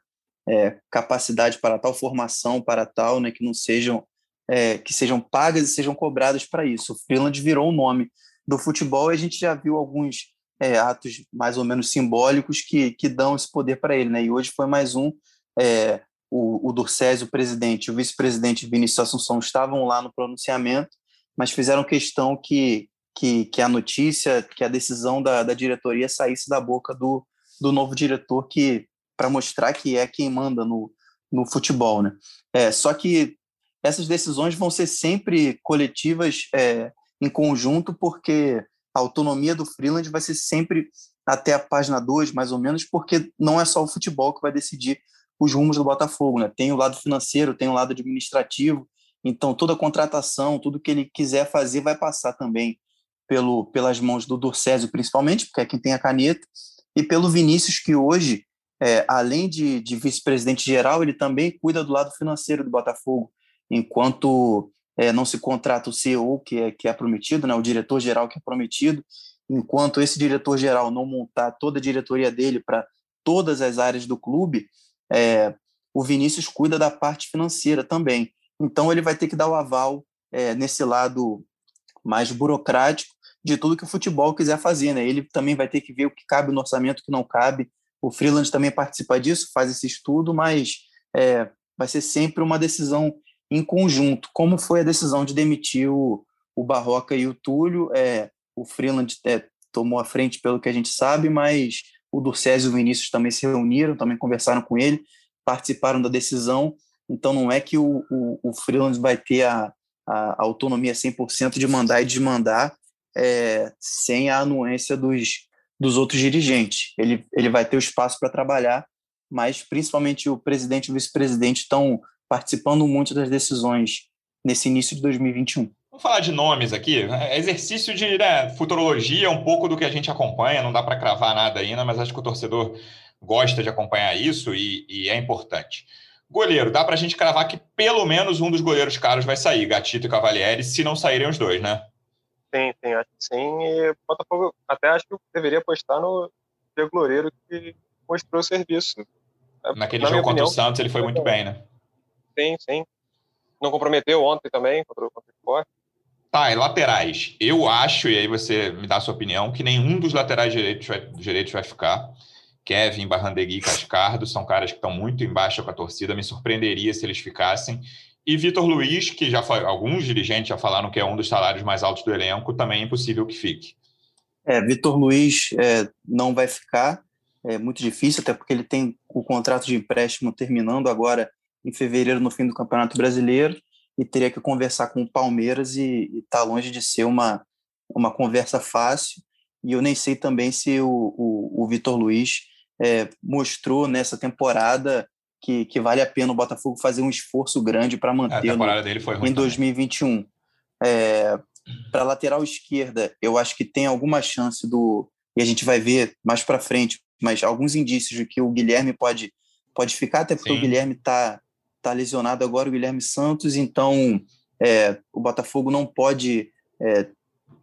é capacidade para tal, formação para tal, né, que não sejam é, que sejam pagas e sejam cobradas para isso. O Freeland virou um nome do futebol e a gente já viu alguns é, atos mais ou menos simbólicos que, que dão esse poder para ele. Né? E hoje foi mais um. É, o, o o presidente, o vice-presidente Vinícius Assunção estavam lá no pronunciamento, mas fizeram questão que, que, que a notícia, que a decisão da, da diretoria saísse da boca do, do novo diretor, que para mostrar que é quem manda no, no futebol. Né? É, só que essas decisões vão ser sempre coletivas é, em conjunto, porque a autonomia do freelance vai ser sempre até a página 2, mais ou menos, porque não é só o futebol que vai decidir os rumos do Botafogo, né? Tem o lado financeiro, tem o lado administrativo, então toda contratação, tudo que ele quiser fazer vai passar também pelo pelas mãos do Dorcésio, principalmente, porque é quem tem a caneta, e pelo Vinícius, que hoje, é, além de, de vice-presidente geral, ele também cuida do lado financeiro do Botafogo, enquanto é, não se contrata o CEO que é, que é prometido, né, o diretor-geral que é prometido, enquanto esse diretor-geral não montar toda a diretoria dele para todas as áreas do clube, é, o Vinícius cuida da parte financeira também. Então ele vai ter que dar o aval é, nesse lado mais burocrático de tudo que o futebol quiser fazer. Né? Ele também vai ter que ver o que cabe no orçamento, o que não cabe. O Freeland também participa disso, faz esse estudo, mas é, vai ser sempre uma decisão em conjunto, como foi a decisão de demitir o, o Barroca e o Túlio. É, o Freeland é, tomou a frente pelo que a gente sabe, mas o Durcésio e o Vinícius também se reuniram, também conversaram com ele, participaram da decisão. Então não é que o, o, o Freeland vai ter a, a autonomia 100% de mandar e desmandar é, sem a anuência dos, dos outros dirigentes. Ele, ele vai ter o espaço para trabalhar, mas principalmente o presidente e o vice-presidente estão participando muito das decisões nesse início de 2021. Vamos falar de nomes aqui. É exercício de né, futurologia, um pouco do que a gente acompanha, não dá para cravar nada ainda, mas acho que o torcedor gosta de acompanhar isso e, e é importante. Goleiro, dá para a gente cravar que pelo menos um dos goleiros caros vai sair, Gatito e Cavalieri, se não saírem os dois, né? Sim, sim, acho que sim. E o Botafogo até acho que deveria apostar no Diego Loureiro, que mostrou o serviço. Naquele Na jogo contra opinião, o Santos, ele foi muito bem, né? Sim, sim. Não comprometeu ontem também contra, contra o Sport. Tá, e laterais. Eu acho, e aí você me dá a sua opinião, que nenhum dos laterais direitos vai, direitos vai ficar. Kevin, Barrandegui e Cascardo são caras que estão muito embaixo com a torcida. Me surpreenderia se eles ficassem. E Vitor Luiz, que já foi, alguns dirigentes já falaram que é um dos salários mais altos do elenco, também é impossível que fique. É, Vitor Luiz é, não vai ficar, é muito difícil, até porque ele tem o contrato de empréstimo terminando agora em fevereiro, no fim do Campeonato Brasileiro, e teria que conversar com o Palmeiras e está longe de ser uma, uma conversa fácil. E eu nem sei também se o, o, o Vitor Luiz é, mostrou nessa temporada que, que vale a pena o Botafogo fazer um esforço grande para manter a temporada dele foi ruim em 2021. É, para lateral esquerda, eu acho que tem alguma chance do e a gente vai ver mais para frente, mas alguns indícios de que o Guilherme pode pode ficar, até porque Sim. o Guilherme está está lesionado agora o Guilherme Santos, então é, o Botafogo não pode é,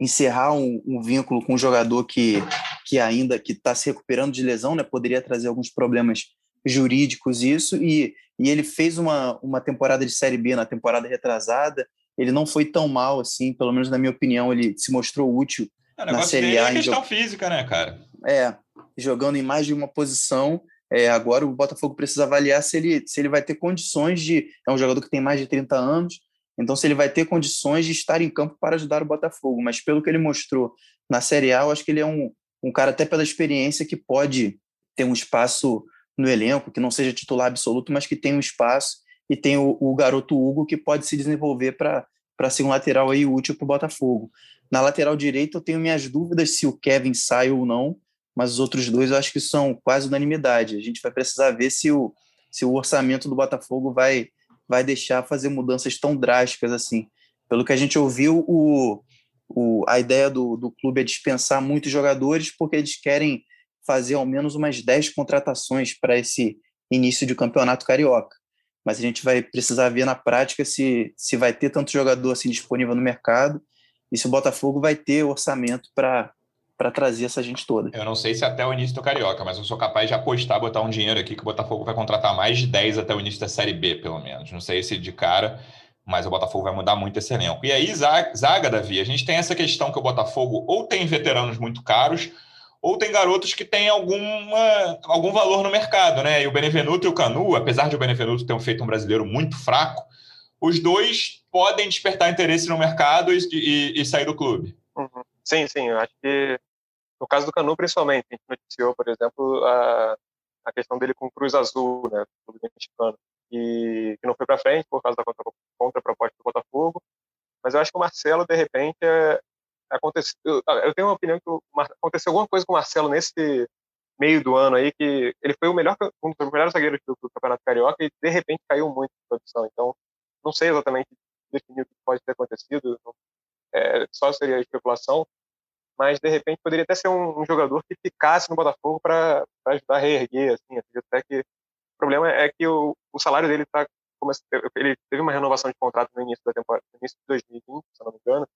encerrar um, um, vínculo com um jogador que, que ainda que está se recuperando de lesão, né? Poderia trazer alguns problemas jurídicos isso e, e ele fez uma, uma temporada de Série B na temporada retrasada. Ele não foi tão mal assim, pelo menos na minha opinião, ele se mostrou útil é, na Série A. É questão física, né, cara? É, jogando em mais de uma posição é, agora o Botafogo precisa avaliar se ele, se ele vai ter condições de. É um jogador que tem mais de 30 anos, então se ele vai ter condições de estar em campo para ajudar o Botafogo. Mas pelo que ele mostrou na Série A, eu acho que ele é um, um cara até pela experiência que pode ter um espaço no elenco, que não seja titular absoluto, mas que tem um espaço e tem o, o garoto Hugo que pode se desenvolver para ser um lateral aí útil para o Botafogo. Na lateral direita eu tenho minhas dúvidas se o Kevin sai ou não, mas os outros dois eu acho que são quase unanimidade. A gente vai precisar ver se o, se o orçamento do Botafogo vai, vai deixar fazer mudanças tão drásticas assim. Pelo que a gente ouviu, o, o, a ideia do, do clube é dispensar muitos jogadores porque eles querem fazer ao menos umas 10 contratações para esse início de campeonato carioca. Mas a gente vai precisar ver na prática se, se vai ter tanto jogador assim disponível no mercado e se o Botafogo vai ter orçamento para para trazer essa gente toda. Eu não sei se até o início do Carioca, mas eu sou capaz de apostar, botar um dinheiro aqui que o Botafogo vai contratar mais de 10 até o início da Série B, pelo menos. Não sei se de cara, mas o Botafogo vai mudar muito esse elenco. E aí, zaga, Davi, a gente tem essa questão que o Botafogo ou tem veteranos muito caros, ou tem garotos que têm alguma, algum valor no mercado, né? E o Benevenuto e o Canu, apesar de o Benevenuto ter feito um brasileiro muito fraco, os dois podem despertar interesse no mercado e, e, e sair do clube. Uhum. Sim, sim, acho que no caso do Canu, principalmente, a gente noticiou, por exemplo, a, a questão dele com o Cruz Azul, né, clube mexicano, e que não foi para frente por causa da contra-proposta do Botafogo. Mas eu acho que o Marcelo, de repente, é, aconteceu. Eu tenho uma opinião que aconteceu alguma coisa com o Marcelo nesse meio do ano aí que ele foi o melhor um dos melhores zagueiros do, do Campeonato Carioca e de repente caiu muito de produção. Então, não sei exatamente definir o que pode ter acontecido. É, só seria especulação, mas de repente poderia até ser um, um jogador que ficasse no Botafogo para ajudar a reerguer, assim, até que o problema é que o, o salário dele está ele teve uma renovação de contrato no início da temporada, no início de 2020, se não me engano,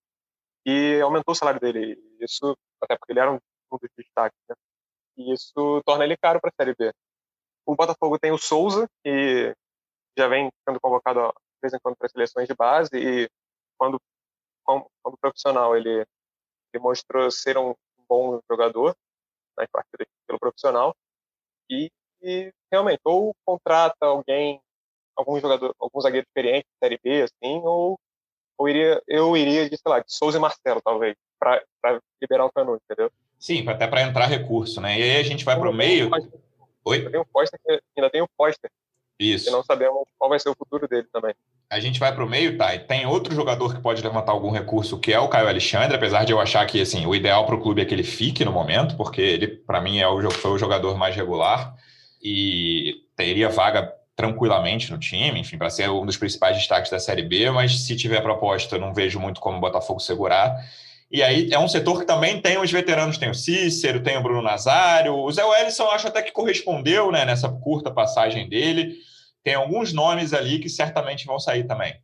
e aumentou o salário dele. Isso até porque ele era um, um dos destaques, né? E isso torna ele caro para a Série B. O Botafogo tem o Souza, que já vem sendo convocado de vez em quando para seleções de base e quando quando profissional ele mostrou ser um bom jogador nas partidas pelo profissional e, e, realmente ou contrata alguém algum jogador algum zagueiro experiente série B assim ou ou iria eu iria de sei lá de Souza e Marcelo talvez para liberar o Canu entendeu sim até para entrar recurso né e aí a gente vai para o meio Oi? Ainda tem o Foster, ainda tem o Foster. Isso. E não sabemos qual vai ser o futuro dele também a gente vai para o meio, tá? E tem outro jogador que pode levantar algum recurso, que é o Caio Alexandre, apesar de eu achar que assim, o ideal para o clube é que ele fique no momento, porque ele, para mim, é o, foi o jogador mais regular e teria vaga tranquilamente no time, enfim, para ser um dos principais destaques da Série B, mas se tiver proposta, não vejo muito como o Botafogo segurar. E aí é um setor que também tem os veteranos, tem o Cícero, tem o Bruno Nazário, o Zé Wellison acho até que correspondeu né, nessa curta passagem dele tem alguns nomes ali que certamente vão sair também.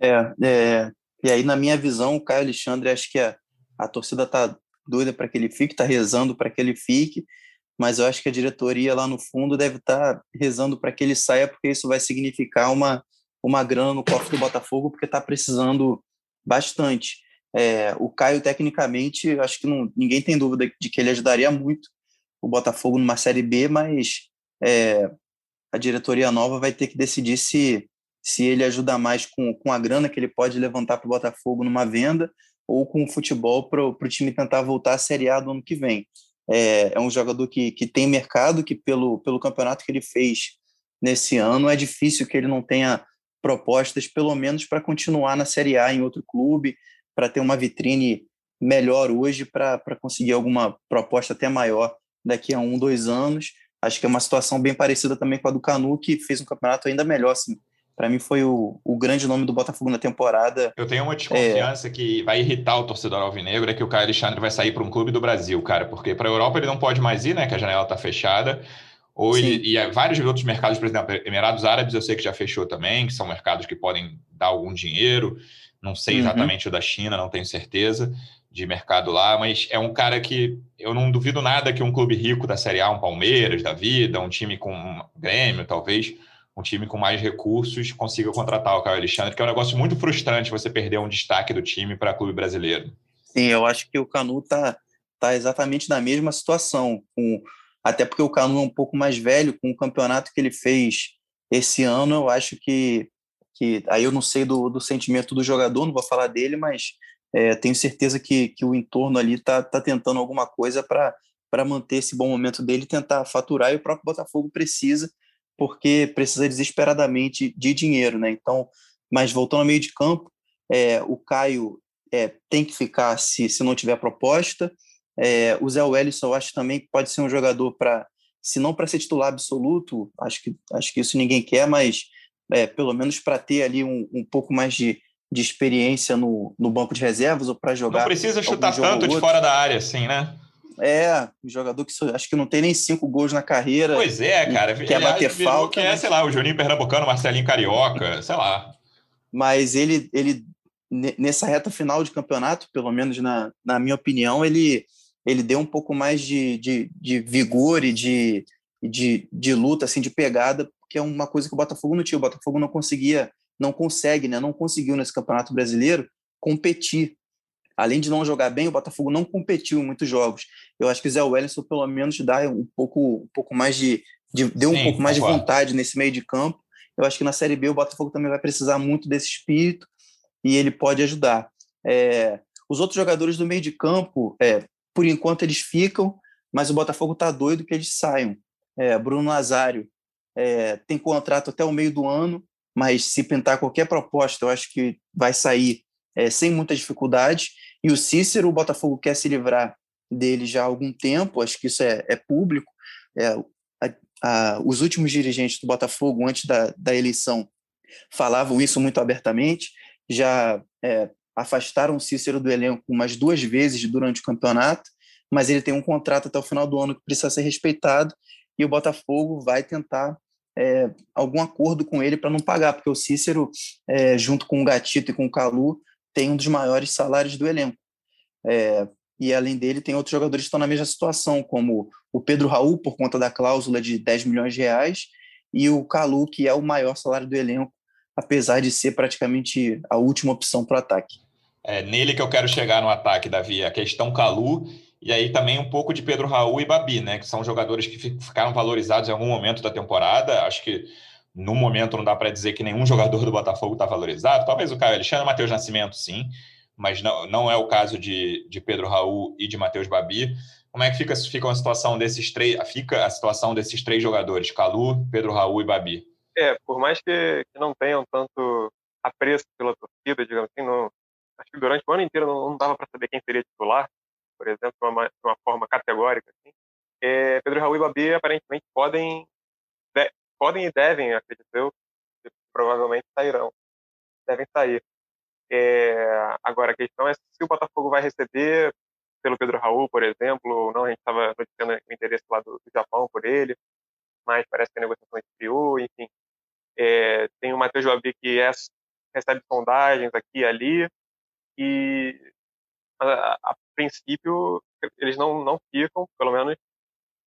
É, é e aí, na minha visão, o Caio Alexandre, acho que a, a torcida está doida para que ele fique, está rezando para que ele fique, mas eu acho que a diretoria lá no fundo deve estar tá rezando para que ele saia, porque isso vai significar uma, uma grana no cofre do Botafogo, porque está precisando bastante. É, o Caio, tecnicamente, acho que não, ninguém tem dúvida de que ele ajudaria muito o Botafogo numa Série B, mas é, a diretoria nova vai ter que decidir se, se ele ajuda mais com, com a grana que ele pode levantar para o Botafogo numa venda ou com o futebol para o time tentar voltar à Série A do ano que vem. É, é um jogador que, que tem mercado, que pelo, pelo campeonato que ele fez nesse ano, é difícil que ele não tenha propostas, pelo menos para continuar na Série A em outro clube, para ter uma vitrine melhor hoje, para conseguir alguma proposta até maior daqui a um, dois anos acho que é uma situação bem parecida também com a do Canu, que fez um campeonato ainda melhor, assim. Para mim foi o, o grande nome do Botafogo na temporada. Eu tenho uma desconfiança é... que vai irritar o torcedor alvinegro, é que o Caio Alexandre vai sair para um clube do Brasil, cara, porque para a Europa ele não pode mais ir, né, que a janela está fechada. Ou ele, e vários outros mercados, por exemplo, Emirados Árabes eu sei que já fechou também, que são mercados que podem dar algum dinheiro. Não sei uhum. exatamente uhum. o da China, não tenho certeza de mercado lá, mas é um cara que eu não duvido nada que um clube rico da Série A, um Palmeiras da vida, um time com um Grêmio, talvez, um time com mais recursos, consiga contratar o Caio Alexandre, que é um negócio muito frustrante você perder um destaque do time para clube brasileiro. Sim, eu acho que o Canu tá, tá exatamente na mesma situação, com, até porque o Canu é um pouco mais velho, com o campeonato que ele fez esse ano, eu acho que, que aí eu não sei do, do sentimento do jogador, não vou falar dele, mas É, tenho certeza que, que o entorno ali está tá tentando alguma coisa para manter esse bom momento dele, tentar faturar, e o próprio Botafogo precisa, porque precisa desesperadamente de dinheiro, né? Então, mas voltando ao meio de campo, é, o Caio é, tem que ficar se, se não tiver proposta. É, o Zé Wellison, eu acho também que pode ser um jogador para, se não para ser titular absoluto, acho que, acho que isso ninguém quer, mas é, pelo menos para ter ali um, um pouco mais de, de experiência no, no banco de reservas ou para jogar. Não precisa chutar tanto de fora da área assim, né? É, um jogador que acho que não tem nem cinco gols na carreira. Pois é, cara. Quer bater falta. Que é, sei lá, o Juninho Pernambucano, Marcelinho Carioca, sei lá. Mas ele, ele nessa reta final de campeonato, pelo menos na, na minha opinião, ele, ele deu um pouco mais de, de, de vigor e de, de, de luta, assim, de pegada, que é uma coisa que o Botafogo não tinha. O Botafogo não conseguia, não consegue, né? Não conseguiu nesse Campeonato Brasileiro competir. Além de não jogar bem, o Botafogo não competiu em muitos jogos. Eu acho que o Zé Wellington, pelo menos, dá um pouco, um pouco mais de, de deu Sim, um pouco mais de vontade nesse meio de campo. Eu acho que na Série B o Botafogo também vai precisar muito desse espírito e ele pode ajudar. É, os outros jogadores do meio de campo, é, por enquanto eles ficam, mas o Botafogo está doido que eles saiam. É, Bruno Nazário é, tem contrato até o meio do ano, mas se pintar qualquer proposta, eu acho que vai sair é, sem muita dificuldade. E o Cícero, o Botafogo quer se livrar dele já há algum tempo, acho que isso é, é público. É, a, a, os últimos dirigentes do Botafogo, antes da, da eleição, falavam isso muito abertamente já é, afastaram o Cícero do elenco umas duas vezes durante o campeonato, mas ele tem um contrato até o final do ano que precisa ser respeitado e o Botafogo vai tentar é, algum acordo com ele para não pagar, porque o Cícero, é, junto com o Gatito e com o Calu, tem um dos maiores salários do elenco. É, e além dele, tem outros jogadores que estão na mesma situação, como o Pedro Raul, por conta da cláusula de 10 milhões de reais, e o Calu, que é o maior salário do elenco, apesar de ser praticamente a última opção para o ataque. É nele que eu quero chegar no ataque, Davi. A questão Calu e aí também um pouco de Pedro Raul e Babi, né? Que são jogadores que ficaram valorizados em algum momento da temporada. Acho que no momento não dá para dizer que nenhum jogador do Botafogo está valorizado. Talvez o Caio Alexandre, Matheus Nascimento, sim, mas não, não é o caso de, de Pedro Raul e de Matheus Babi. Como é que fica, fica a situação desses três? Fica a situação desses três jogadores, Calu, Pedro Raul e Babi? É, por mais que, que não tenham tanto apreço pela torcida, digamos assim, não, acho que durante o ano inteiro não, não dava para saber quem seria titular, por exemplo, de uma, uma forma categórica. Assim. É, Pedro Raul e Babi aparentemente podem, de, podem e devem, acredito eu, provavelmente sairão, devem sair. É, agora, a questão é se o Botafogo vai receber pelo Pedro Raul, por exemplo, ou não. A gente estava noticiando o interesse lá do, do Japão por ele, mas parece que a negociação esfriou, enfim. É, tem o Matheus Babi que é, recebe sondagens aqui e ali, e a, a, princípio eles não, não ficam, pelo menos,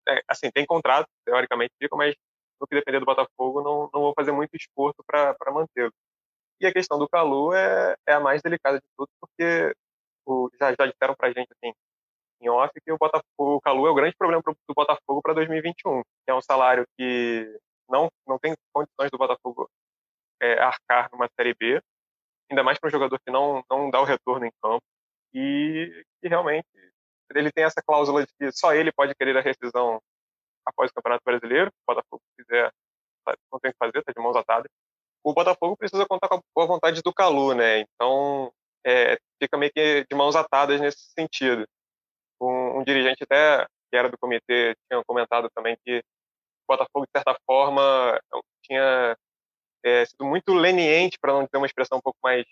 é, assim, tem contrato, teoricamente ficam, mas no que depender do Botafogo não, não vou fazer muito esforço para mantê-lo. E a questão do Calu é, é a mais delicada de tudo, porque o, já, já disseram para a gente, assim, em off, que o, Botafogo, o Calu é o grande problema pro, do Botafogo para 2021, que é um salário que não, não tem condições do Botafogo é, arcar numa Série B, ainda mais para um jogador que não, não dá o retorno em campo, e que realmente ele tem essa cláusula de que só ele pode querer a rescisão após o Campeonato Brasileiro, o Botafogo quiser, não tem o que fazer, está de mãos atadas. O Botafogo precisa contar com a vontade do Calu, né? Então, é, fica meio que de mãos atadas nesse sentido. Um, um dirigente até que era do comitê tinha comentado também que Botafogo, de certa forma, tinha é, sido muito leniente, para não ter uma expressão um pouco mais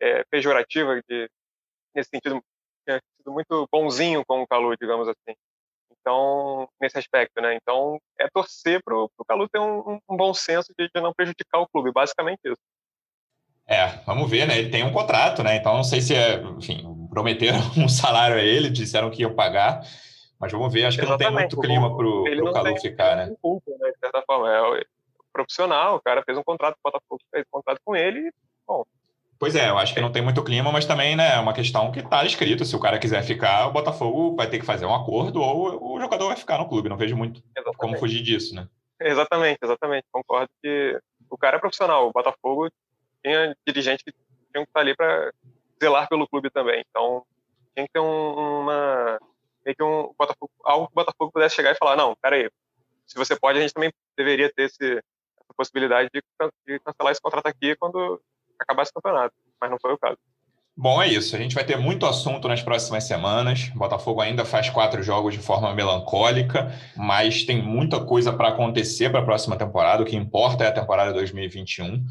é, pejorativa, de, nesse sentido, tinha sido muito bonzinho com o Calu, digamos assim. Então, nesse aspecto, né? Então, é torcer para o Calu ter um, um, bom senso de, de não prejudicar o clube, basicamente isso. É, vamos ver, né? Ele tem um contrato, né? Então, não sei se é, enfim, prometeram <laughs> um salário a ele, disseram que iam pagar. Mas vamos ver, acho que Exatamente. não tem muito clima para o Calu ficar, né? Culpa, né? De certa forma, é profissional, o cara fez um contrato com o Botafogo, fez um contrato com ele e, bom. Pois é, eu acho que não tem muito clima, mas também né, é uma questão que está escrito. Se o cara quiser ficar, o Botafogo vai ter que fazer um acordo ou jogador vai ficar no clube. Não vejo muito exatamente. como fugir disso, né? Exatamente, exatamente. Concordo que o cara é profissional. O Botafogo tinha dirigentes que tinham que estar ali para zelar pelo clube também. Então, tem que ter um, uma. Tem que um Botafogo, algo que o Botafogo pudesse chegar e falar: não, peraí, se você pode, a gente também deveria ter esse, essa possibilidade de, de cancelar esse contrato aqui quando acabar esse campeonato. Mas não foi o caso. Bom, é isso. A gente vai ter muito assunto nas próximas semanas. O Botafogo ainda faz quatro jogos de forma melancólica, mas tem muita coisa para acontecer para a próxima temporada. O que importa é a temporada 2021.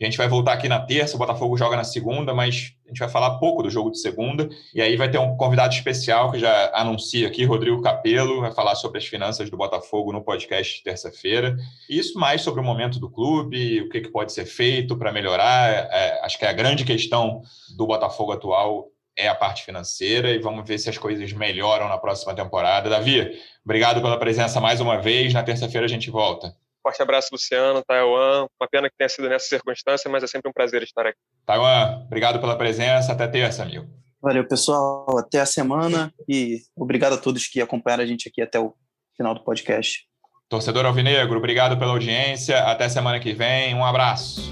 A gente vai voltar aqui na terça, o Botafogo joga na segunda, mas a gente vai falar pouco do jogo de segunda. E aí vai ter um convidado especial que já anuncia aqui, Rodrigo Capello, vai falar sobre as finanças do Botafogo no podcast de terça-feira. Isso mais sobre o momento do clube, o que, que pode ser feito para melhorar. É, acho que a grande questão do Botafogo atual é a parte financeira e vamos ver se as coisas melhoram na próxima temporada. Davi, obrigado pela presença mais uma vez. Na terça-feira a gente volta. Forte abraço, Luciano, Taiwan. Uma pena que tenha sido nessa circunstância, mas é sempre um prazer estar aqui. Taiwan, obrigado pela presença. Até terça, amigo. Valeu, pessoal. Até a semana e obrigado a todos que acompanharam a gente aqui até o final do podcast. Torcedor Alvinegro, obrigado pela audiência. Até semana que vem. Um abraço.